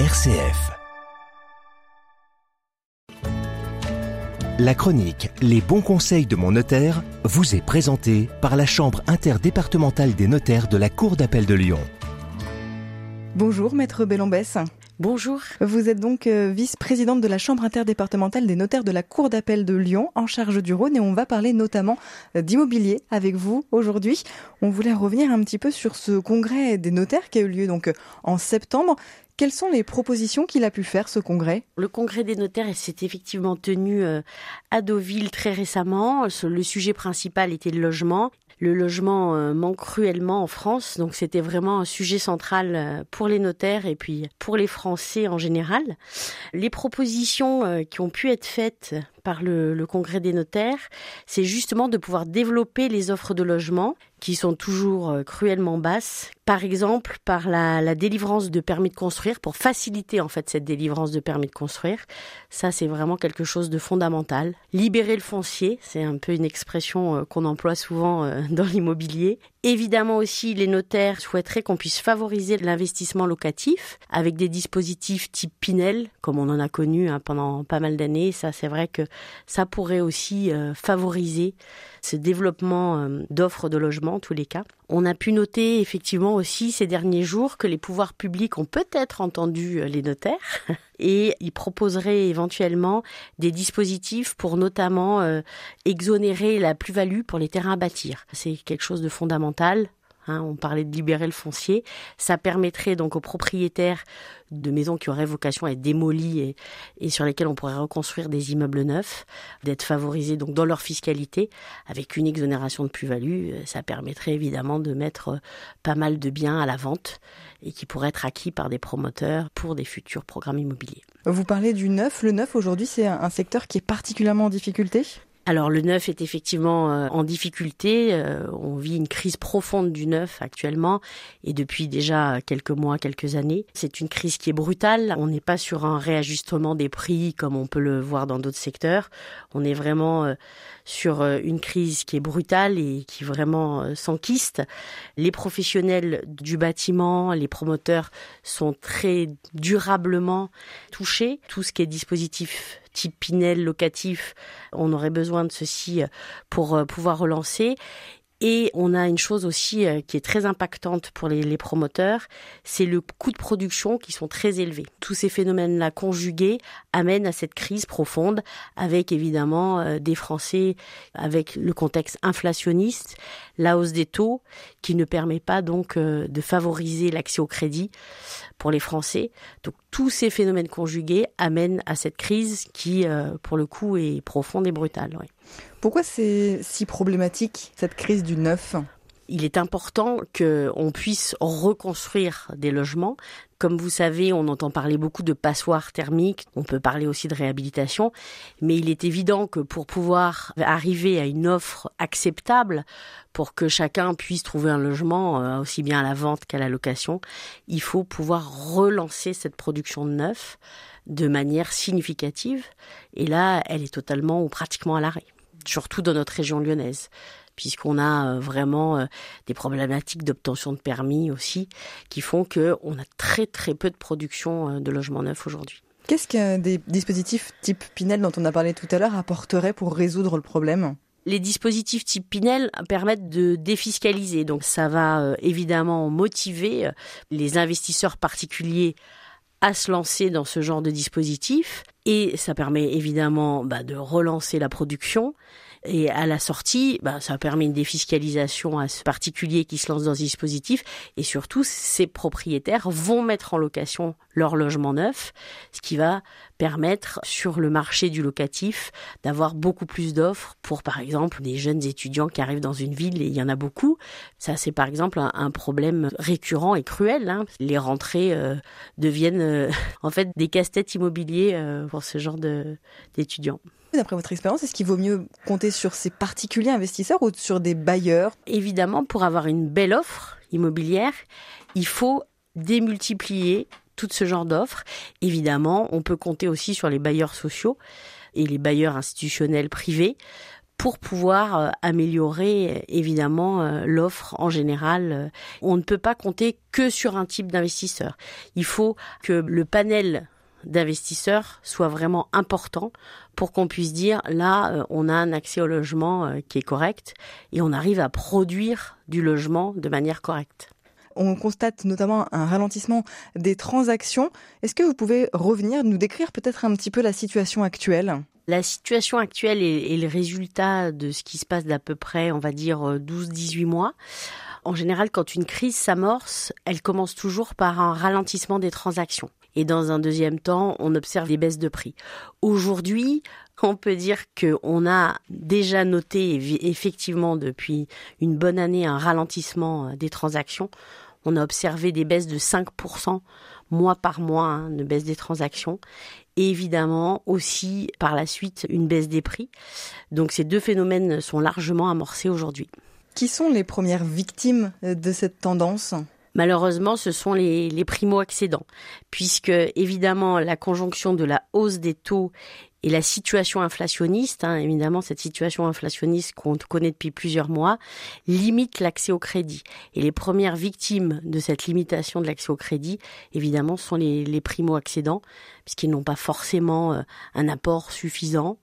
RCF. La chronique Les bons conseils de mon notaire vous est présentée par la Chambre interdépartementale des notaires de la Cour d'appel de Lyon. Bonjour Maître Bellambès. Bonjour. Vous êtes donc euh, vice-présidente de la Chambre interdépartementale des notaires de la Cour d'appel de Lyon en charge du Rhône et on va parler notamment euh, d'immobilier avec vous aujourd'hui. On voulait revenir un petit peu sur ce congrès des notaires qui a eu lieu donc euh, en septembre. Quelles sont les propositions qu'il a pu faire, ce congrès? Le congrès des notaires s'est effectivement tenu à Deauville très récemment. Le sujet principal était le logement. Le logement euh, manque cruellement en France, donc c'était vraiment un sujet central euh, pour les notaires et puis pour les Français en général. Les propositions euh, qui ont pu être faites par le, le congrès des notaires, c'est justement de pouvoir développer les offres de logement qui sont toujours euh, cruellement basses. Par exemple, par la, la, délivrance de permis de construire, pour faciliter en fait cette délivrance de permis de construire. Ça, c'est vraiment quelque chose de fondamental. Libérer le foncier, c'est un peu une expression euh, qu'on emploie souvent euh, dans l'immobilier. Évidemment aussi, les notaires souhaiteraient qu'on puisse favoriser l'investissement locatif avec des dispositifs type Pinel, comme on en a connu hein, pendant pas mal d'années. Ça, c'est vrai que ça pourrait aussi euh, favoriser ce développement euh, d'offres de logement en tous les cas. On a pu noter effectivement aussi ces derniers jours que les pouvoirs publics ont peut-être entendu euh, les notaires et ils proposeraient éventuellement des dispositifs pour notamment exonérer la plus-value pour les terrains à bâtir. C'est quelque chose de fondamental Hein, on parlait de libérer le foncier. Ça permettrait donc aux propriétaires de maisons qui auraient vocation à être démolies et, sur lesquelles on pourrait reconstruire des immeubles neufs, d'être favorisés donc dans leur fiscalité avec une exonération de plus-value. Ça permettrait évidemment de mettre euh, pas mal de biens à la vente et qui pourraient être acquis par des promoteurs pour des futurs programmes immobiliers. Vous parlez du neuf. Le neuf aujourd'hui, c'est un secteur qui est particulièrement en difficulté? Alors le neuf est effectivement euh, en difficulté. Euh, on vit une crise profonde du neuf actuellement et depuis déjà quelques mois, quelques années. C'est une crise qui est brutale. On n'est pas sur un réajustement des prix comme on peut le voir dans d'autres secteurs. On est vraiment euh, sur une crise qui est brutale et qui vraiment s'enquiste. Les professionnels du bâtiment, les promoteurs sont très durablement touchés. Tout ce qui est dispositif type Pinel locatif, on aurait besoin de ceci euh, pour euh, pouvoir relancer. Et on a une chose aussi euh, qui est très impactante pour les, promoteurs, c'est le coût de production qui sont très élevés. Tous ces phénomènes-là conjugués amènent à cette crise profonde, avec évidemment des Français, avec le contexte inflationniste, la hausse des taux, qui ne permet pas donc de favoriser l'accès au crédit pour les Français. Donc tous ces phénomènes conjugués amènent à cette crise qui, euh, pour le coup, est profonde et brutale. Pourquoi c'est si problématique, cette crise du neuf? Il est important qu'on puisse reconstruire des logements. Comme vous savez, on entend parler beaucoup de passoires thermiques, on peut parler aussi de réhabilitation, mais il est évident que pour pouvoir arriver à une offre acceptable, pour que chacun puisse trouver un logement euh, aussi bien à la vente qu'à la location, il faut pouvoir relancer cette production de neuf de manière significative. Et là, elle est totalement ou pratiquement à l'arrêt, surtout dans notre région lyonnaise puisqu'on a euh, vraiment euh, des problématiques d'obtention de permis aussi, qui font qu'on a très très peu de production euh, de logements neufs aujourd'hui. Qu'est-ce que des dispositifs type Pinel dont on a parlé tout à l'heure apporteraient pour résoudre le problème? Les dispositifs type Pinel permettent de défiscaliser. Donc ça va évidemment motiver les investisseurs particuliers à se lancer dans ce genre de dispositif. Et ça permet évidemment bah, de relancer la production. Et à la sortie, bah, ça permet une défiscalisation à ce particulier qui se lance dans ce dispositif. Et surtout, ces propriétaires vont mettre en location leur logement neuf, ce qui va permettre sur le marché du locatif d'avoir beaucoup plus d'offres pour, par exemple, des jeunes étudiants qui arrivent dans une ville, et il y en a beaucoup. Ça, c'est par exemple un, problème récurrent et cruel. Hein. Les rentrées euh, deviennent euh, en fait des casse-têtes immobiliers euh, pour ce genre d'étudiants. D'après votre expérience, est-ce qu'il vaut mieux compter sur ces particuliers investisseurs ou sur des bailleurs? Évidemment, pour avoir une belle offre immobilière, il faut démultiplier tout ce genre d'offres. Évidemment, on peut compter aussi sur les bailleurs sociaux et les bailleurs institutionnels privés pour pouvoir améliorer évidemment l'offre en général. On ne peut pas compter que sur un type d'investisseur. Il faut que le panel d'investisseurs soit vraiment important pour qu'on puisse dire là euh, on a un accès au logement euh, qui est correct et on arrive à produire du logement de manière correcte. On constate notamment un ralentissement des transactions. Est-ce que vous pouvez revenir, nous décrire peut-être un petit peu la situation actuelle? La situation actuelle est, le résultat de ce qui se passe d'à peu près, on va dire, 12-18 euh, mois. En général, quand une crise s'amorce, elle commence toujours par un ralentissement des transactions et dans un deuxième temps, on observe des baisses de prix. Aujourd'hui, on peut dire qu'on a déjà noté effectivement depuis une bonne année un ralentissement euh, des transactions. On a observé des baisses de 5% mois par mois, hein, une baisse des transactions. Et évidemment aussi par la suite une baisse des prix. Donc ces deux phénomènes sont largement amorcés aujourd'hui. Qui sont les premières victimes euh, de cette tendance? Malheureusement, ce sont les, les primo-accédants, puisque évidemment la conjonction de la hausse des taux et la situation inflationniste, hein, évidemment cette situation inflationniste qu'on connaît depuis plusieurs mois, limite l'accès au crédit. Et les premières victimes de cette limitation de l'accès au crédit, évidemment, sont les, les primo-accédants, puisqu'ils n'ont pas forcément euh, un apport suffisant.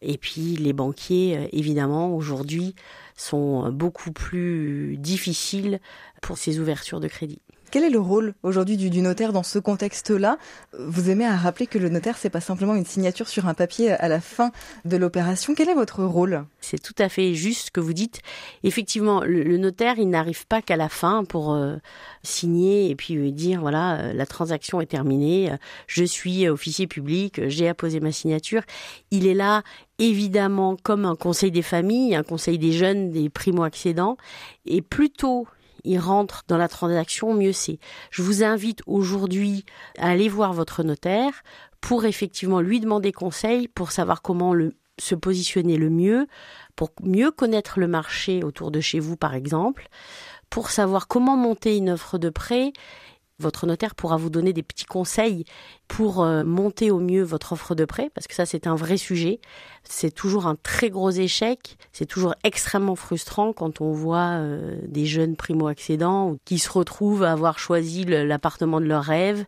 Et puis les banquiers, euh, évidemment, aujourd'hui, sont beaucoup plus difficiles pour ces ouvertures de crédit. Quel est le rôle aujourd'hui du, notaire dans ce contexte-là? Vous aimez à rappeler que le notaire, c'est pas simplement une signature sur un papier à la fin de l'opération. Quel est votre rôle? C'est tout à fait juste ce que vous dites. Effectivement, le, notaire, il n'arrive pas qu'à la fin pour euh, signer et puis dire voilà, euh, la transaction est terminée, je suis officier public, j'ai apposé ma signature. Il est là évidemment comme un conseil des familles, un conseil des jeunes, des primo-accédants, et plutôt il rentre dans la transaction, mieux c'est. Je vous invite aujourd'hui à aller voir votre notaire pour effectivement lui demander conseil pour savoir comment se positionner le mieux, pour mieux connaître le marché autour de chez vous par exemple, pour savoir comment monter une offre de prêt votre notaire pourra vous donner des petits conseils pour euh, monter au mieux votre offre de prêt, parce que ça c'est un vrai sujet. C'est toujours un très gros échec, c'est toujours extrêmement frustrant quand on voit euh, des jeunes primo-accédants qui se retrouvent à avoir choisi l'appartement de leur rêve,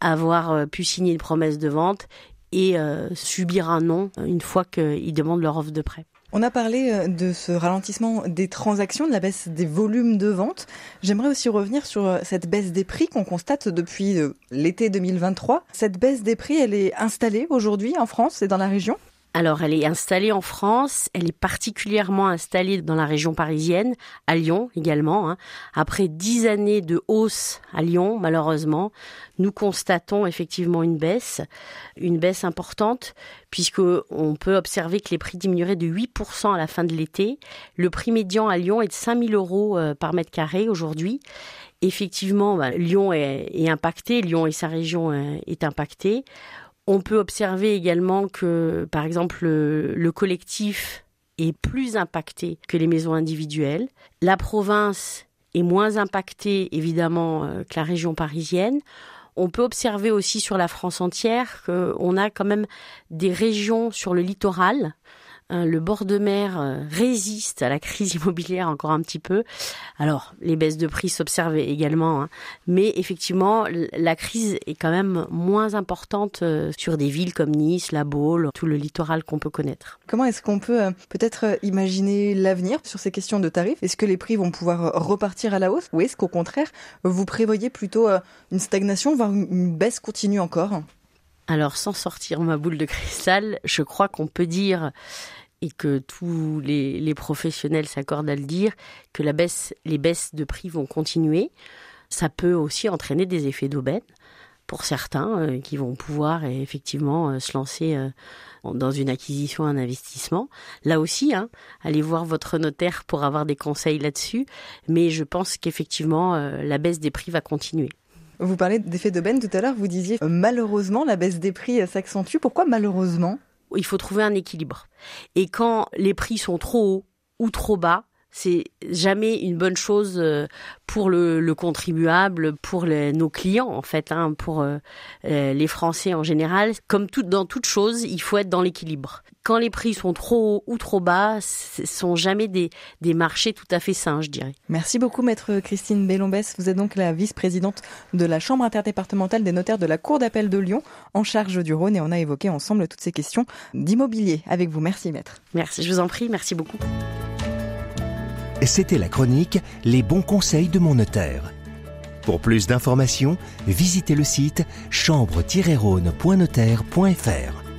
avoir euh, pu signer une promesse de vente et subir un non une fois qu'ils demandent leur offre de prêt. On a parlé euh, de ce ralentissement des transactions, de la baisse des volumes de vente. J'aimerais aussi revenir sur euh, cette baisse des prix qu'on constate depuis euh, l'été 2023. Cette baisse des prix, elle est installée aujourd'hui en France et dans la région? Alors, elle est installée en France, elle est particulièrement installée dans la région parisienne, à Lyon également. Hein. Après dix années de hausse à Lyon, malheureusement, nous constatons effectivement une baisse, une baisse importante, puisque on peut observer que les prix diminueraient de 8% à la fin de l'été. Le prix médian à Lyon est de 5000 euros euh, par mètre carré aujourd'hui. Effectivement, bah, Lyon est, impacté, Lyon et sa région euh, est impactée. On peut observer également que, par exemple, le, collectif est plus impacté que les maisons individuelles. La province est moins impactée, évidemment, euh, que la région parisienne. On peut observer aussi sur la France entière qu'on a quand même des régions sur le littoral le bord de mer euh, résiste à la crise immobilière encore un petit peu. Alors, les baisses de prix s'observent également, hein. mais effectivement, la crise est quand même moins importante euh, sur des villes comme Nice, La Baule, tout le littoral qu'on peut connaître. Comment est-ce qu'on peut euh, peut-être imaginer l'avenir sur ces questions de tarifs? Est-ce que les prix vont pouvoir repartir à la hausse? Ou est-ce qu'au contraire, vous prévoyez plutôt une stagnation, voire une baisse continue encore? Alors, sans sortir ma boule de cristal, je crois qu'on peut dire et que tous les, professionnels s'accordent à le dire, que la baisse, les baisses de prix vont continuer. Ça peut aussi entraîner des effets d'aubaine pour certains euh, qui vont pouvoir effectivement euh, se lancer euh, dans une acquisition, un investissement. Là aussi, hein, allez voir votre notaire pour avoir des conseils là-dessus. Mais je pense qu'effectivement, la baisse des prix va continuer. Vous parlez d'effet d'aubaine tout à l'heure. Vous disiez malheureusement la baisse des prix s'accentue. Pourquoi malheureusement? Il faut trouver un équilibre. Et quand les prix sont trop hauts ou trop bas, c'est jamais une bonne chose euh, pour le, contribuable, pour nos clients en fait, hein, pour euh, euh, les Français en général. Comme tout, dans toute chose, il faut être dans l'équilibre. Quand les prix sont trop hauts ou trop bas, ce sont jamais des, des marchés tout à fait sains, je dirais. Merci beaucoup, maître Christine Bellombès. Vous êtes donc la vice-présidente de la Chambre interdépartementale des notaires de la Cour d'appel de Lyon, en charge du Rhône, et on a évoqué ensemble toutes ces questions d'immobilier avec vous. Merci, maître. Merci, je vous en prie. Merci beaucoup. C'était la chronique Les bons conseils de mon notaire. Pour plus d'informations, visitez le site chambre-rhône.notaire.fr.